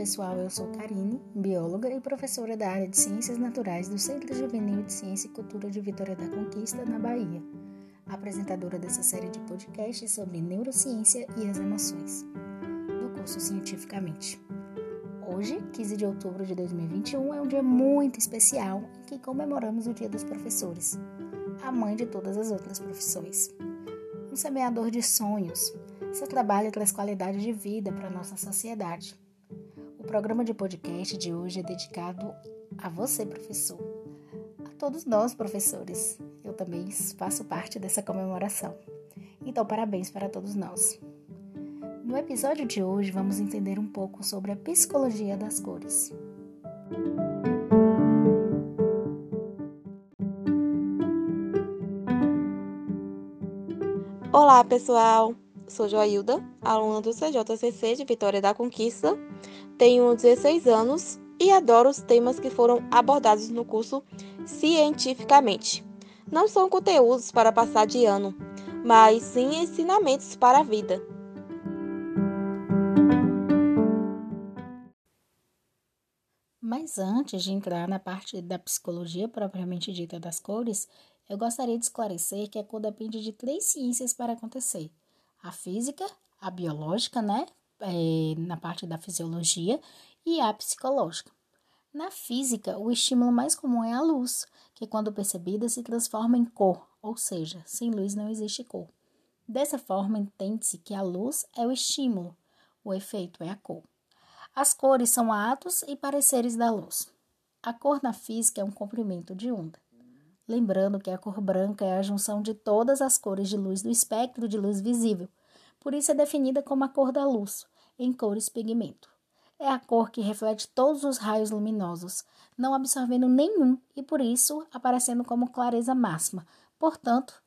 pessoal, eu sou Karine, bióloga e professora da área de Ciências Naturais do Centro Juvenil de Ciência e Cultura de Vitória da Conquista, na Bahia, apresentadora dessa série de podcasts sobre neurociência e as emoções, do curso Cientificamente. Hoje, 15 de outubro de 2021, é um dia muito especial em que comemoramos o Dia dos Professores, a mãe de todas as outras profissões. Um semeador de sonhos, seu trabalho traz qualidade de vida para nossa sociedade programa de podcast de hoje é dedicado a você, professor. A todos nós, professores. Eu também faço parte dessa comemoração. Então, parabéns para todos nós. No episódio de hoje, vamos entender um pouco sobre a psicologia das cores. Olá, pessoal! Sou Joailda, aluna do CJCC de Vitória da Conquista tenho 16 anos e adoro os temas que foram abordados no curso cientificamente. Não são conteúdos para passar de ano, mas sim ensinamentos para a vida. Mas antes de entrar na parte da psicologia propriamente dita das cores, eu gostaria de esclarecer que a cor depende de três ciências para acontecer: a física, a biológica, né, é, na parte da fisiologia e a psicológica. Na física, o estímulo mais comum é a luz, que quando percebida se transforma em cor, ou seja, sem luz não existe cor. Dessa forma, entende-se que a luz é o estímulo, o efeito é a cor. As cores são atos e pareceres da luz. A cor na física é um comprimento de onda. Lembrando que a cor branca é a junção de todas as cores de luz do espectro de luz visível, por isso é definida como a cor da luz, em cores pigmento. É a cor que reflete todos os raios luminosos, não absorvendo nenhum e por isso aparecendo como clareza máxima. Portanto,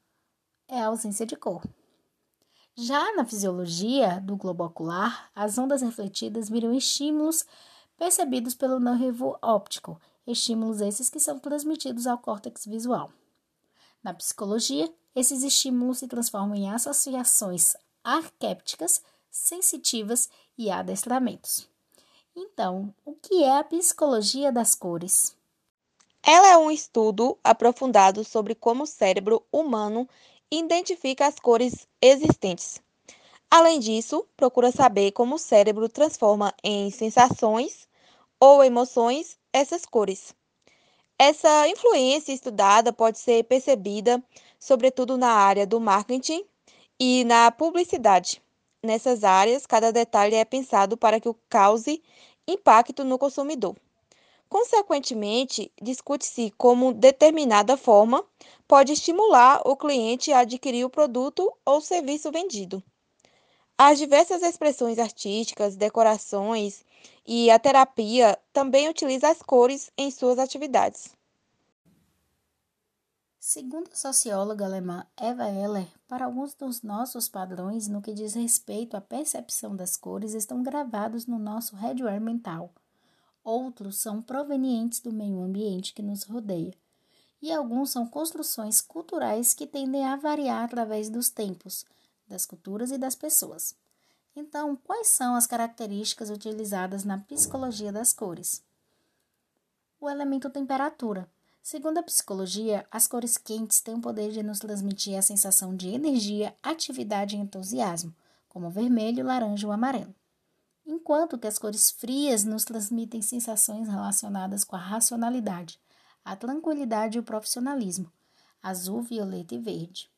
é a ausência de cor. Já na fisiologia do globo ocular, as ondas refletidas viram estímulos percebidos pelo nervo óptico, estímulos esses que são transmitidos ao córtex visual. Na psicologia, esses estímulos se transformam em associações arquépticas, sensitivas e adestramentos. Então, o que é a psicologia das cores? Ela é um estudo aprofundado sobre como o cérebro humano identifica as cores existentes. Além disso, procura saber como o cérebro transforma em sensações ou emoções essas cores. Essa influência estudada pode ser percebida, sobretudo na área do marketing e na publicidade. Nessas áreas, cada detalhe é pensado para que o cause impacto no consumidor. Consequentemente, discute-se como determinada forma pode estimular o cliente a adquirir o produto ou serviço vendido. As diversas expressões artísticas, decorações e a terapia também utilizam as cores em suas atividades. Segundo a socióloga alemã Eva Eller, para alguns dos nossos padrões no que diz respeito à percepção das cores estão gravados no nosso hardware mental. Outros são provenientes do meio ambiente que nos rodeia. E alguns são construções culturais que tendem a variar através dos tempos, das culturas e das pessoas. Então, quais são as características utilizadas na psicologia das cores? O elemento temperatura Segundo a psicologia, as cores quentes têm o poder de nos transmitir a sensação de energia, atividade e entusiasmo, como o vermelho, laranja ou amarelo. Enquanto que as cores frias nos transmitem sensações relacionadas com a racionalidade, a tranquilidade e o profissionalismo, azul, violeta e verde.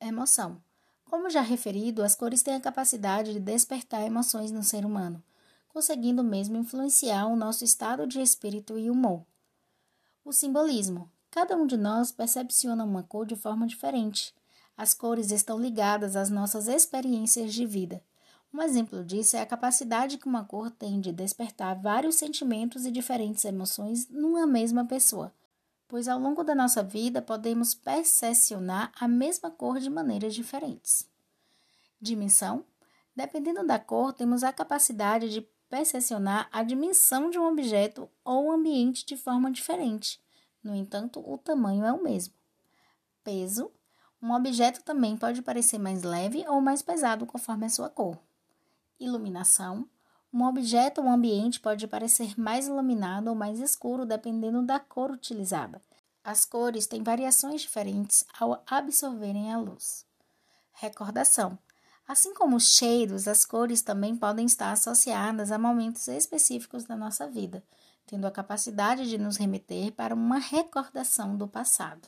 Emoção. Como já referido, as cores têm a capacidade de despertar emoções no ser humano, conseguindo mesmo influenciar o nosso estado de espírito e humor. O simbolismo. Cada um de nós percepciona uma cor de forma diferente. As cores estão ligadas às nossas experiências de vida. Um exemplo disso é a capacidade que uma cor tem de despertar vários sentimentos e diferentes emoções numa mesma pessoa, pois ao longo da nossa vida podemos percepcionar a mesma cor de maneiras diferentes. Dimensão: dependendo da cor, temos a capacidade de percepcionar a dimensão de um objeto ou ambiente de forma diferente. No entanto, o tamanho é o mesmo. Peso: um objeto também pode parecer mais leve ou mais pesado conforme a sua cor. Iluminação: Um objeto ou um ambiente pode parecer mais iluminado ou mais escuro dependendo da cor utilizada. As cores têm variações diferentes ao absorverem a luz. Recordação: Assim como os cheiros, as cores também podem estar associadas a momentos específicos da nossa vida, tendo a capacidade de nos remeter para uma recordação do passado.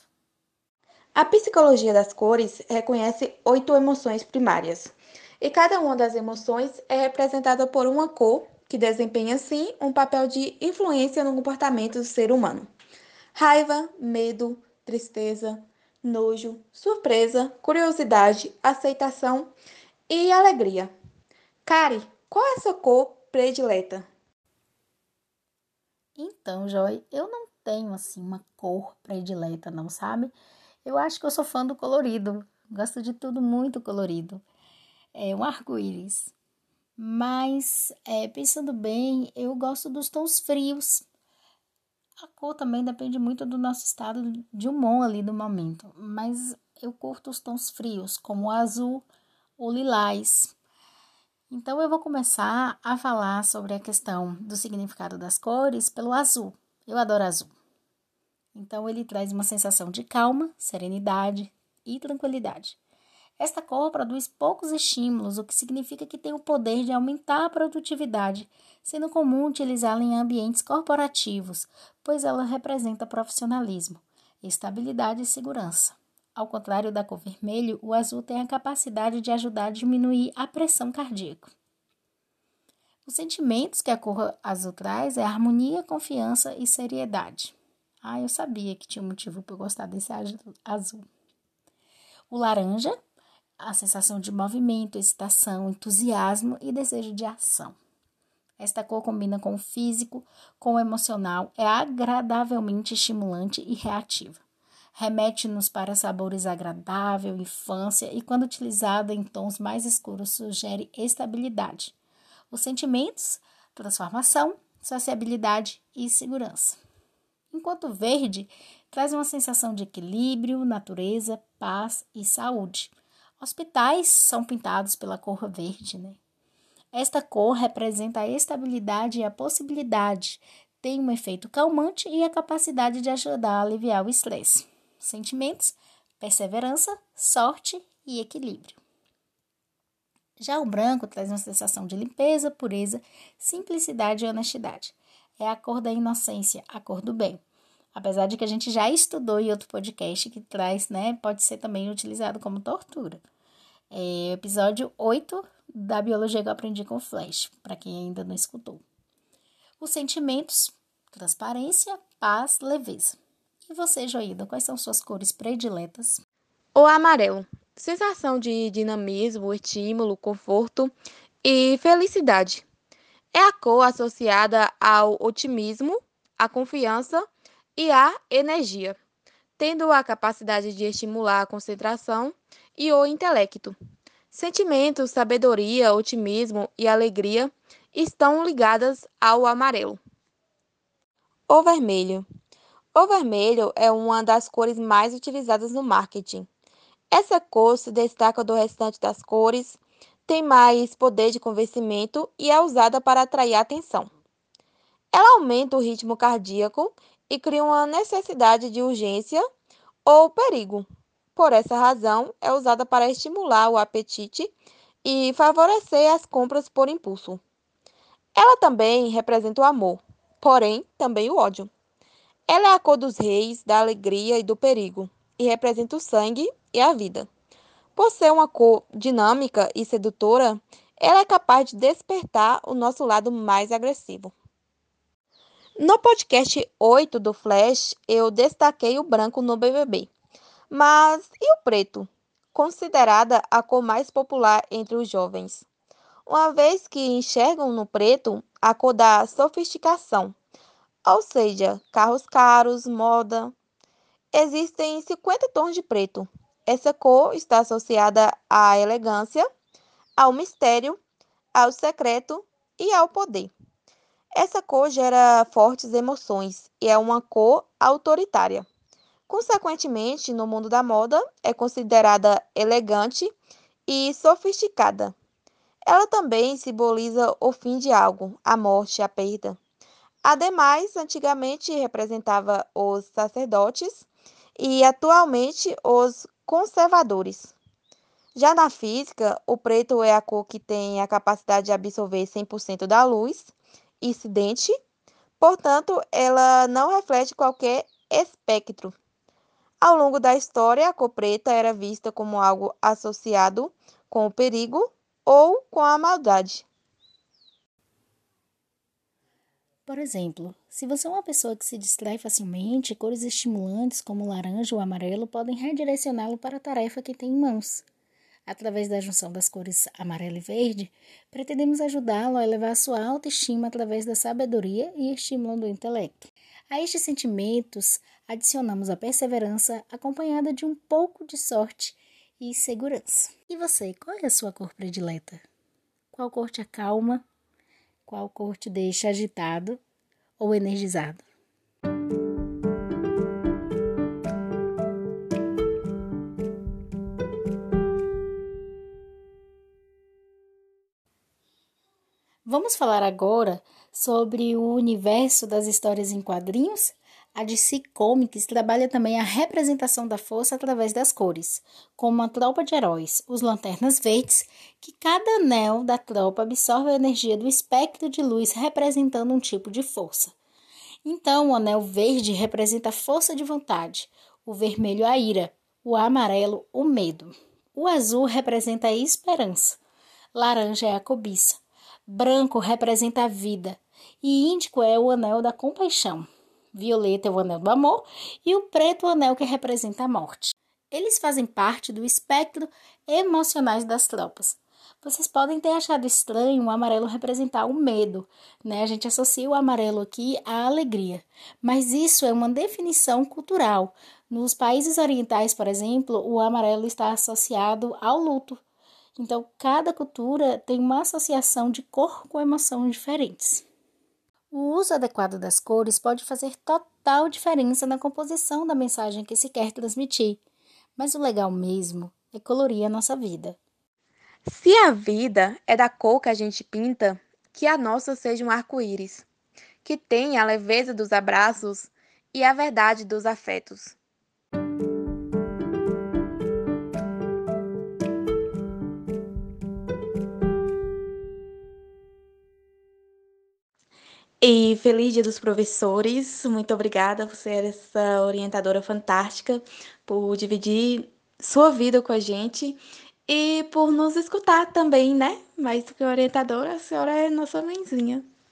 A psicologia das cores reconhece oito emoções primárias, e cada uma das emoções é representada por uma cor que desempenha, assim, um papel de influência no comportamento do ser humano. Raiva, medo, tristeza, nojo, surpresa, curiosidade, aceitação e alegria. Kari, qual é a sua cor predileta? Então, Joy, eu não tenho assim uma cor predileta, não sabe? Eu acho que eu sou fã do colorido. Gosto de tudo muito colorido é, um arco-íris. Mas, é, pensando bem, eu gosto dos tons frios. A cor também depende muito do nosso estado de humor ali do momento. Mas eu curto os tons frios, como o azul ou lilás. Então, eu vou começar a falar sobre a questão do significado das cores pelo azul. Eu adoro azul. Então, ele traz uma sensação de calma, serenidade e tranquilidade. Esta cor produz poucos estímulos, o que significa que tem o poder de aumentar a produtividade, sendo comum utilizá-la em ambientes corporativos, pois ela representa profissionalismo, estabilidade e segurança. Ao contrário da cor vermelho, o azul tem a capacidade de ajudar a diminuir a pressão cardíaca. Os sentimentos que a cor azul traz é harmonia, confiança e seriedade. Ah, eu sabia que tinha um motivo para eu gostar desse azul. O laranja a sensação de movimento, excitação, entusiasmo e desejo de ação. Esta cor combina com o físico, com o emocional, é agradavelmente estimulante e reativa. Remete-nos para sabores agradável, infância e, quando utilizada em tons mais escuros, sugere estabilidade. Os sentimentos, transformação, sociabilidade e segurança. Enquanto verde traz uma sensação de equilíbrio, natureza, paz e saúde. Hospitais são pintados pela cor verde, né? Esta cor representa a estabilidade e a possibilidade, tem um efeito calmante e a capacidade de ajudar a aliviar o estresse. Sentimentos, perseverança, sorte e equilíbrio. Já o branco traz uma sensação de limpeza, pureza, simplicidade e honestidade. É a cor da inocência, a cor do bem. Apesar de que a gente já estudou em outro podcast que traz, né, pode ser também utilizado como tortura. É episódio 8 da biologia que eu aprendi com Flash, para quem ainda não escutou. Os sentimentos, transparência, paz, leveza. E você, Joída, quais são suas cores prediletas? O amarelo. Sensação de dinamismo, estímulo, conforto e felicidade. É a cor associada ao otimismo, à confiança e a energia, tendo a capacidade de estimular a concentração e o intelecto. Sentimentos, sabedoria, otimismo e alegria estão ligadas ao amarelo. O vermelho. O vermelho é uma das cores mais utilizadas no marketing. Essa cor se destaca do restante das cores, tem mais poder de convencimento e é usada para atrair atenção. Ela aumenta o ritmo cardíaco e cria uma necessidade de urgência ou perigo. Por essa razão, é usada para estimular o apetite e favorecer as compras por impulso. Ela também representa o amor, porém também o ódio. Ela é a cor dos reis, da alegria e do perigo, e representa o sangue e a vida. Por ser uma cor dinâmica e sedutora, ela é capaz de despertar o nosso lado mais agressivo. No podcast 8 do Flash, eu destaquei o branco no BBB. Mas e o preto? Considerada a cor mais popular entre os jovens. Uma vez que enxergam no preto a cor da sofisticação, ou seja, carros caros, moda. Existem 50 tons de preto. Essa cor está associada à elegância, ao mistério, ao secreto e ao poder. Essa cor gera fortes emoções e é uma cor autoritária. Consequentemente, no mundo da moda, é considerada elegante e sofisticada. Ela também simboliza o fim de algo, a morte, a perda. Ademais, antigamente representava os sacerdotes e atualmente os conservadores. Já na física, o preto é a cor que tem a capacidade de absorver 100% da luz incidente, portanto, ela não reflete qualquer espectro. Ao longo da história, a cor preta era vista como algo associado com o perigo ou com a maldade. Por exemplo, se você é uma pessoa que se distrai facilmente, cores estimulantes como o laranja ou amarelo podem redirecioná-lo para a tarefa que tem em mãos. Através da junção das cores amarelo e verde, pretendemos ajudá-lo a elevar sua autoestima através da sabedoria e estímulo do intelecto. A estes sentimentos, adicionamos a perseverança acompanhada de um pouco de sorte e segurança. E você, qual é a sua cor predileta? Qual cor te acalma? Qual cor te deixa agitado ou energizado? Vamos falar agora sobre o universo das histórias em quadrinhos a DC Comics trabalha também a representação da força através das cores, como uma tropa de heróis, os Lanternas Verdes, que cada anel da tropa absorve a energia do espectro de luz representando um tipo de força. Então, o anel verde representa a força de vontade, o vermelho a ira, o amarelo o medo. O azul representa a esperança, laranja é a cobiça, branco representa a vida e índico é o anel da compaixão violeta é o anel do amor e o preto o anel que representa a morte. Eles fazem parte do espectro emocionais das tropas. Vocês podem ter achado estranho o amarelo representar o medo, né? A gente associa o amarelo aqui à alegria, mas isso é uma definição cultural. Nos países orientais, por exemplo, o amarelo está associado ao luto. Então, cada cultura tem uma associação de cor com emoção diferentes. O uso adequado das cores pode fazer total diferença na composição da mensagem que se quer transmitir, mas o legal mesmo é colorir a nossa vida. Se a vida é da cor que a gente pinta, que a nossa seja um arco-íris, que tenha a leveza dos abraços e a verdade dos afetos. E feliz Dia dos Professores. Muito obrigada por ser essa orientadora fantástica, por dividir sua vida com a gente e por nos escutar também, né? Mais do que orientadora, a senhora é nossa mãezinha.